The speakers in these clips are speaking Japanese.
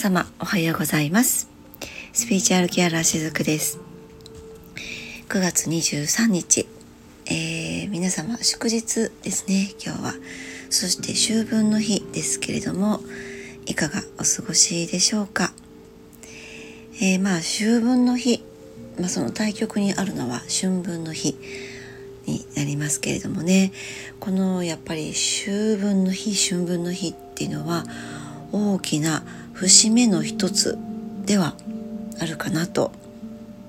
様おはようございます。スピーチュアルケアラーしずくです。9月23日、えー、皆様祝日ですね今日は。そして秋分の日ですけれどもいかがお過ごしでしょうか、えー、まあ秋分の日、まあ、その対極にあるのは春分の日になりますけれどもね。このやっぱり秋分の日春分の日っていうのは大きな節目の一つではあるかなと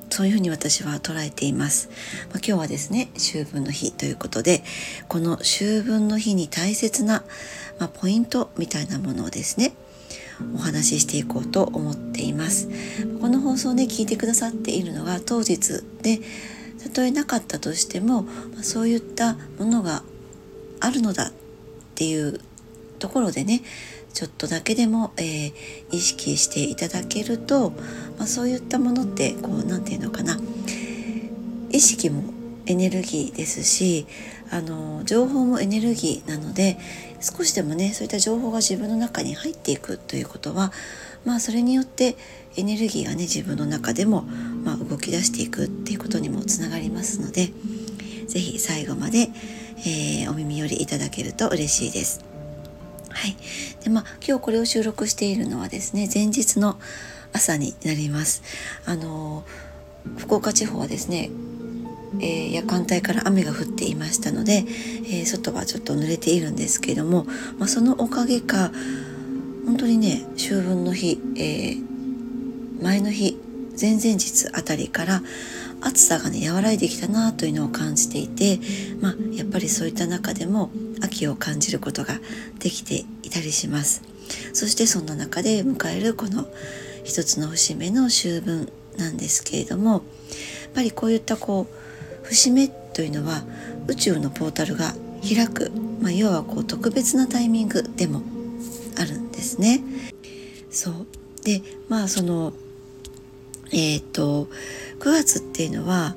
そういうふうに私は捉えています、まあ、今日はですね秋分の日ということでこの秋分の日に大切な、まあ、ポイントみたいなものをですねお話ししていこうと思っています。この放送で聞いてくださっているのが当日でたとえなかったとしても、ま、そういったものがあるのだっていうところでねちょっとだけでも、えー、意識していただけると、まあ、そういったものってこう何て言うのかな意識もエネルギーですしあの情報もエネルギーなので少しでもねそういった情報が自分の中に入っていくということはまあそれによってエネルギーがね自分の中でも、まあ、動き出していくっていうことにもつながりますので是非最後まで、えー、お耳寄りいただけると嬉しいです。はいでまあ、今日これを収録しているのはですね前日の朝になります。あの福岡地方はですねえー、夜間帯から雨が降っていましたので、えー、外はちょっと濡れているんですけども、まあ、そのおかげか本当にね秋分の日、えー、前の日前々日あたりから暑さがね和らいできたなというのを感じていて、まあ、やっぱりそういった中でも秋を感じることができていたりしますそしてそんな中で迎えるこの一つの節目の秋分なんですけれどもやっぱりこういったこう節目というのは宇宙のポータルが開く、まあ、要はこう特別なタイミングでもあるんですね。そうでまあそのえっ、と9月っていうのは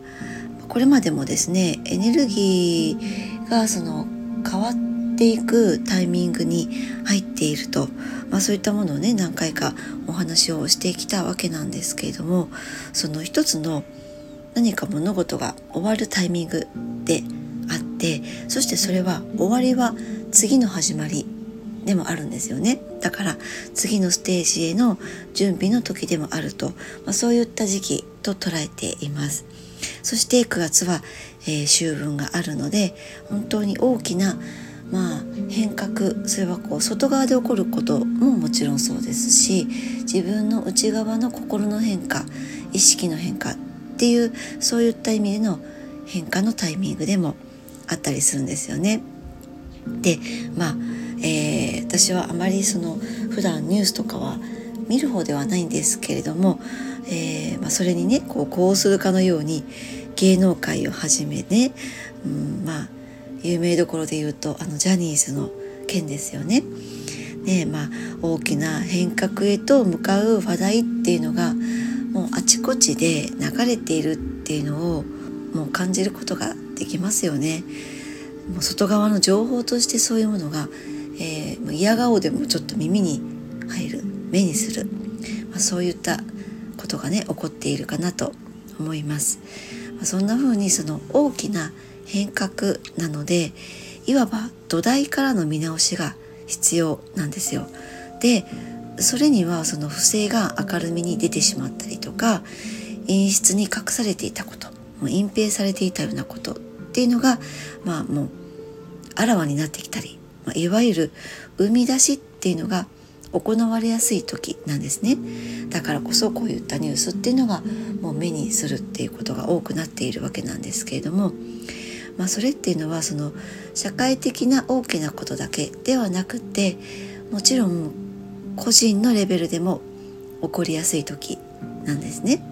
これまでもですねエネルギーがその変わっていくタイミングに入っていると、まあ、そういったものをね何回かお話をしてきたわけなんですけれどもその一つの何か物事が終わるタイミングであってそしてそれは終わりは次の始まりでもあるんですよね。だから次のステージへの準備の時でもあると、まあ、そういった時期と捉えています。そして9月は、えー、秋分があるので本当に大きなまあ変革それはこう外側で起こることももちろんそうですし自分の内側の心の変化意識の変化っていうそういった意味での変化のタイミングでもあったりするんですよね。でまあえー、私はあまりその普段ニュースとかは見る方ではないんですけれども、えー、まあ、それにねこうこうするかのように芸能界をはじめね、うん、まあ有名どころで言うとあのジャニーズの件ですよね。ねまあ、大きな変革へと向かう話題っていうのがもうあちこちで流れているっていうのをもう感じることができますよね。もう外側の情報としてそういうものがえー、嫌顔でもちょっと耳に入る目にする、まあ、そういったことがね起こっているかなと思います。ま、そんな風にその大きな変革なのでいわば土台からの見直しが必要なんですよ。でそれにはその不正が明るみに出てしまったりとか陰湿に隠されていたこともう隠蔽されていたようなことっていうのがまあもうあらわになってきたりまあ、いわゆる生み出しっていうのが行われやすい時なんですねだからこそこういったニュースっていうのがもう目にするっていうことが多くなっているわけなんですけれども、まあ、それっていうのはその社会的な大きなことだけではなくてもちろん個人のレベルでも起こりやすい時なんですね。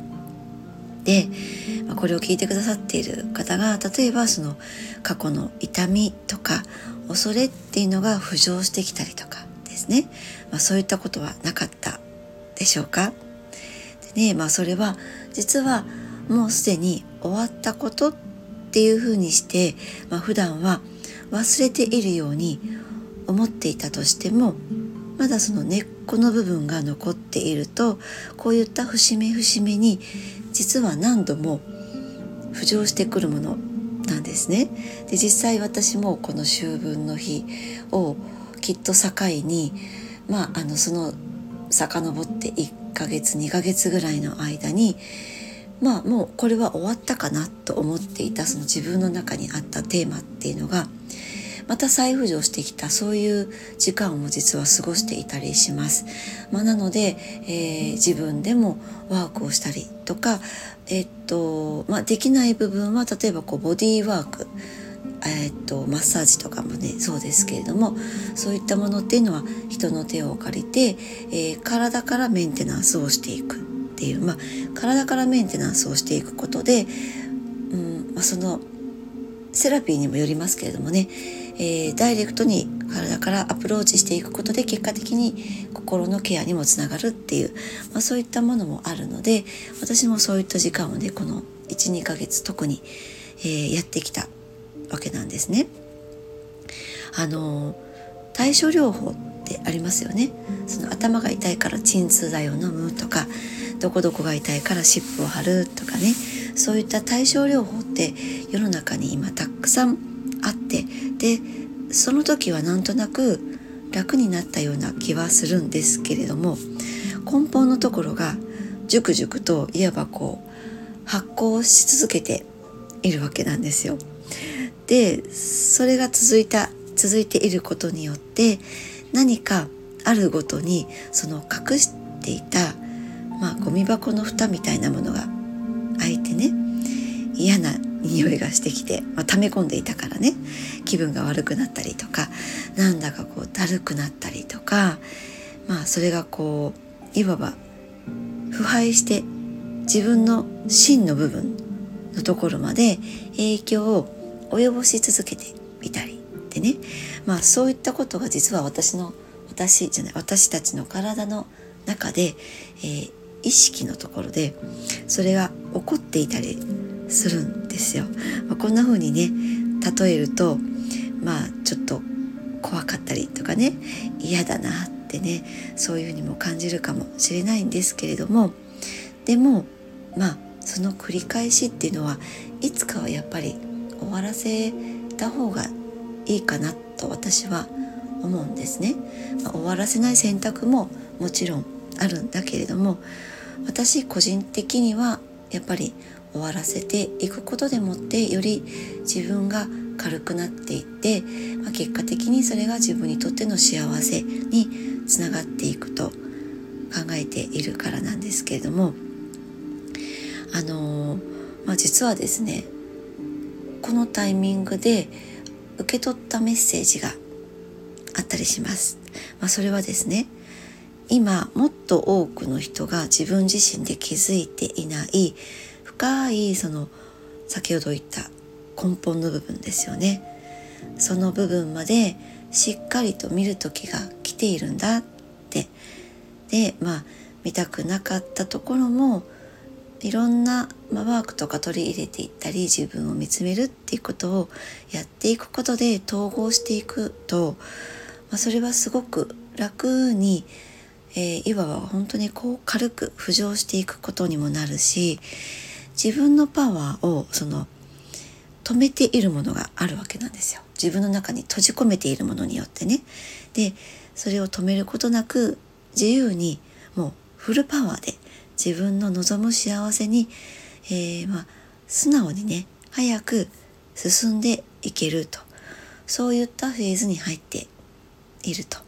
で、まあ、これを聞いてくださっている方が例えばその過去の痛みとか恐れっていうのが浮上してきたりとかですね、まあ、そういったことはなかったでしょうか？でねまあそれは実はもうすでに終わったことっていうふうにして、まあ、普段は忘れているように思っていたとしてもまだその根っこの部分が残っているとこういった節目節目に実は何度も浮上してくるものなんですね。で実際私もこの秋分の日をきっと境にまああのその遡って1ヶ月2ヶ月ぐらいの間にまあもうこれは終わったかなと思っていたその自分の中にあったテーマっていうのがまた再浮上してきたそういう時間を実は過ごしていたりします。まあ、なので、えー、自分でもワークをしたりとか、え、っとまあ、できない部分は例えばこうボディーワークえー、っとマッサージとかもねそうですけれどもそういったものっていうのは人の手を借りて、えー、体からメンテナンスをしていくっていう、まあ、体からメンテナンスをしていくことで、うんまあ、そのセラピーにもよりますけれどもね、えー、ダイレクトに体からアプローチしていくことで結果的に心のケアにもつながるっていう、まあ、そういったものもあるので私もそういった時間をねこの12ヶ月特に、えー、やってきたわけなんですね。あの対処療法ってありますよね。その頭が痛いから鎮痛剤を飲むとかどこどこが痛いから湿布を貼るとかねそういった対症療法って世の中に今たくさんあってでその時はなんとなく楽になったような気はするんですけれども根本のところが熟々といわばこう発酵し続けているわけなんですよ。でそれが続いた続いていることによって何かあるごとにその隠していたまあゴミ箱の蓋みたいなものが開いてね嫌な匂いがしてきて、まあ、溜め込んでいたからね気分が悪くなったりとかなんだかこうだるくなったりとかまあそれがこういわば腐敗して自分の真の部分のところまで影響を及ぼし続けていたりでねまあそういったことが実は私の私じゃない私たちの体の中で、えー、意識のところでそれが起こっていたりするんですよ。まあ、こんな風にね例えるとまあちょっと怖かったりとかね嫌だなってねそういうふうにも感じるかもしれないんですけれどもでもまあその繰り返しっていうのはいつかはやっぱり終わらせた方がいいかなと私は思うんですね。まあ、終わらせない選択ももちろんあるんだけれども私個人的にはやっぱり終わらせていくことでもってより自分が軽くなっていって、まあ、結果的にそれが自分にとっての幸せにつながっていくと考えているからなんですけれどもあのー、まあ、実はですねこのタイミングで受け取ったメッセージがあったりします。まあ、それはですね今もっと多くの人が自分自身で気づいていない深いその先ほど言った根本の部分ですよねその部分までしっかりと見る時が来ているんだってでまあ見たくなかったところもいろんな、ま、ワークとか取り入れていったり自分を見つめるっていうことをやっていくことで統合していくと、まあ、それはすごく楽にえー、いわば本当にこう軽く浮上していくことにもなるし自分のパワーをその止めているものがあるわけなんですよ。自分の中に閉じ込めているものによってね。でそれを止めることなく自由にもうフルパワーで自分の望む幸せに、えー、まあ、素直にね早く進んでいけるとそういったフェーズに入っていると。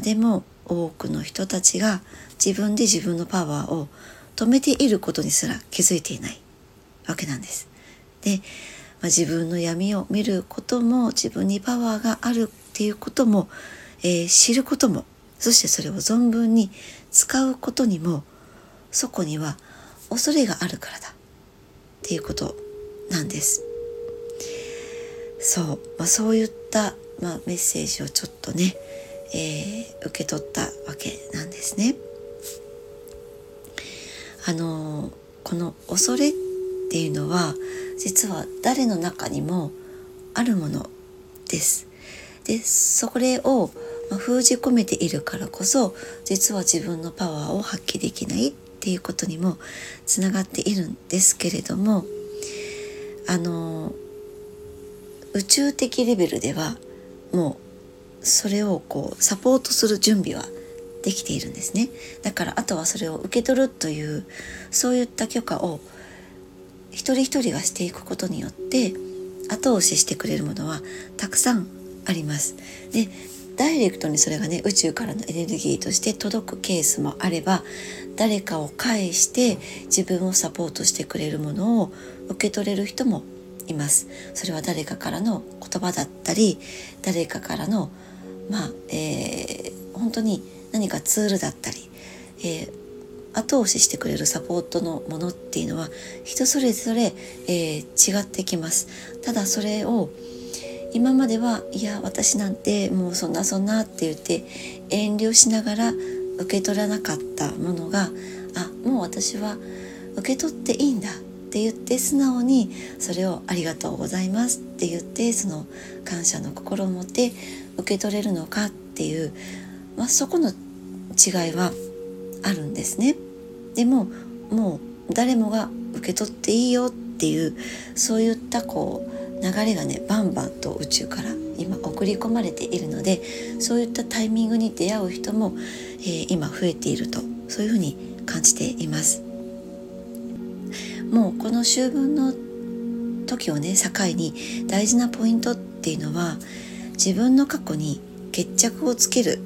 でも多くの人たちが自分で自分のパワーを止めていることにすら気づいていないわけなんです。で、まあ、自分の闇を見ることも自分にパワーがあるっていうことも、えー、知ることもそしてそれを存分に使うことにもそこには恐れがあるからだっていうことなんです。そう、まあ、そういった、まあ、メッセージをちょっとねえー、受け取ったわけなんですね。あのこの恐れっていうのは実は誰の中にもあるものです。でそれを、封じ込めているからこそ実は自分のパワーを発揮できないっていうことにもつながっているんですけれどもあの宇宙的レベルではもうそれをこうサポートする準備はできているんですねだからあとはそれを受け取るというそういった許可を一人一人がしていくことによって後押ししてくれるものはたくさんあります。でダイレクトにそれがね宇宙からのエネルギーとして届くケースもあれば誰かを介して自分をサポートしてくれるものを受け取れる人もいます。それは誰かからの言葉だったり誰かからのまあ、えー、本当に何かツールだったり、えー、後押ししてくれるサポートのものっていうのは人それぞれ、えー、違ってきます。ただそれを今まではいや私なんてもうそんなそんなって言って遠慮しながら受け取らなかったものがあもう私は受け取っていいんだって言って素直にそれをありがとうございますって言ってその感謝の心を持って受け取れるのかっていう、まあ、そこの違いはあるんですね。でももう誰もが受け取っていいよっていうそういったこう流れがねバンバンと宇宙から今送り込まれているのでそういったタイミングに出会う人も、えー、今増えているとそういうふうに感じています。もうこの秋分の時をね境に大事なポイントっていうのは自分の過去に決着をつける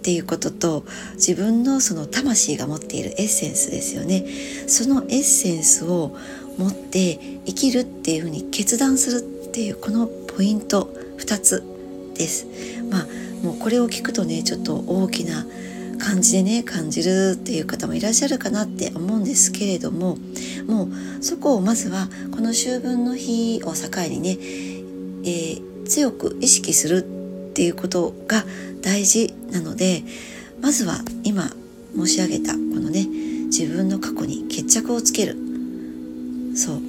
っていうことと自分のその魂が持っているエッセンスですよねそのエッセンスを持って生きるっていうふうに決断するっていうこのポイント2つです。まあもうこれを聞くとねちょっと大きな感じでね感じるっていう方もいらっしゃるかなって思うんですけれどももうそこをまずはこの秋分の日を境にね、えー、強く意識するっていうことが大事なのでまずは今申し上げたこのね自分の過去に決着をつける。そう。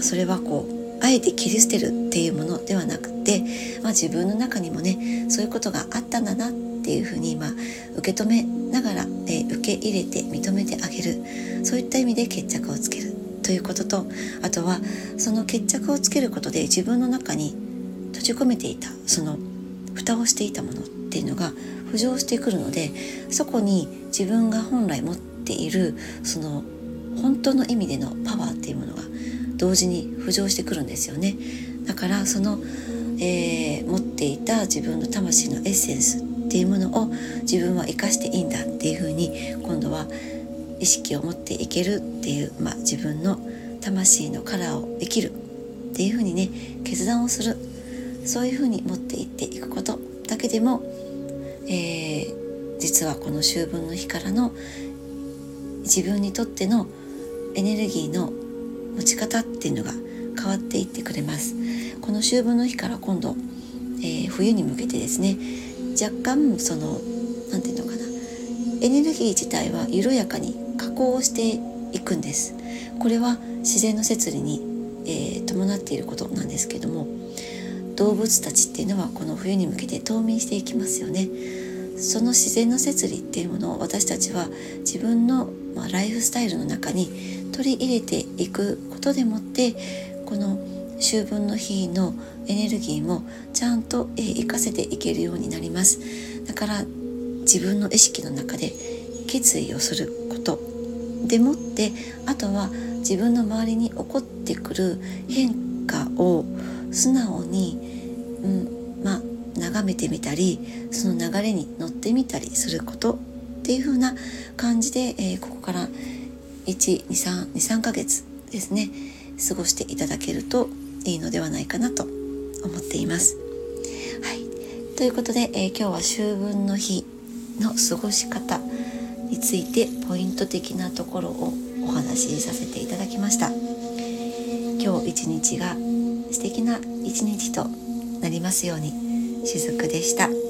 それはこうあえて切り捨てるっていうものではなくて、まあ、自分の中にもねそういうことがあったんだなっていうふうに今受け止めながら、えー、受け入れて認めてあげる。そういった意味で決着をつけるということとあとはその決着をつけることで自分の中に閉じ込めていたその蓋をしていたものっていうのが浮上してくるのでそこに自分が本来持っているその本当の意味でのパワーっていうものが同時に浮上してくるんですよね。だからその、えー、持っていた自分の魂のエッセンスっていうものを自分は生かしていいんだっていうふうに今度は意識を持っていけるっていう、まあ、自分の魂のカラーを生きるっていうふうにね決断をする。そういうふうに持っていっていくことだけでも、えー、実はこの秋分の日からの自分にとってのエネルギーの持ち方っていうのが変わっていってくれます。この秋分の日から今度、えー、冬に向けてですね若干その何て言うのかなエネルギー自体は緩やかに加工していくんです。これは自然の摂理に、えー、伴っていることなんですけども動物たちっていうのはこの冬に向けて冬眠していきますよね。その自然の摂理っていうものを私たちは自分の、まあ、ライフスタイルの中に取り入れていくことでもってこの秋分の日のエネルギーもちゃんと、えー、活かせていけるようになります。だから自分の意識の中で決意をすることでもってあとは自分の周りに起こってくる変化を素直に、うんまあ、眺めてみたりその流れに乗ってみたりすることっていう風な感じで、えー、ここから12323ヶ月ですね過ごしていただけるといいのではないかなと思っています。はい、ということで、えー、今日は秋分の日の過ごし方についてポイント的なところをお話しさせていただきました。今日一日が素敵な一日となりますようにしずくでした。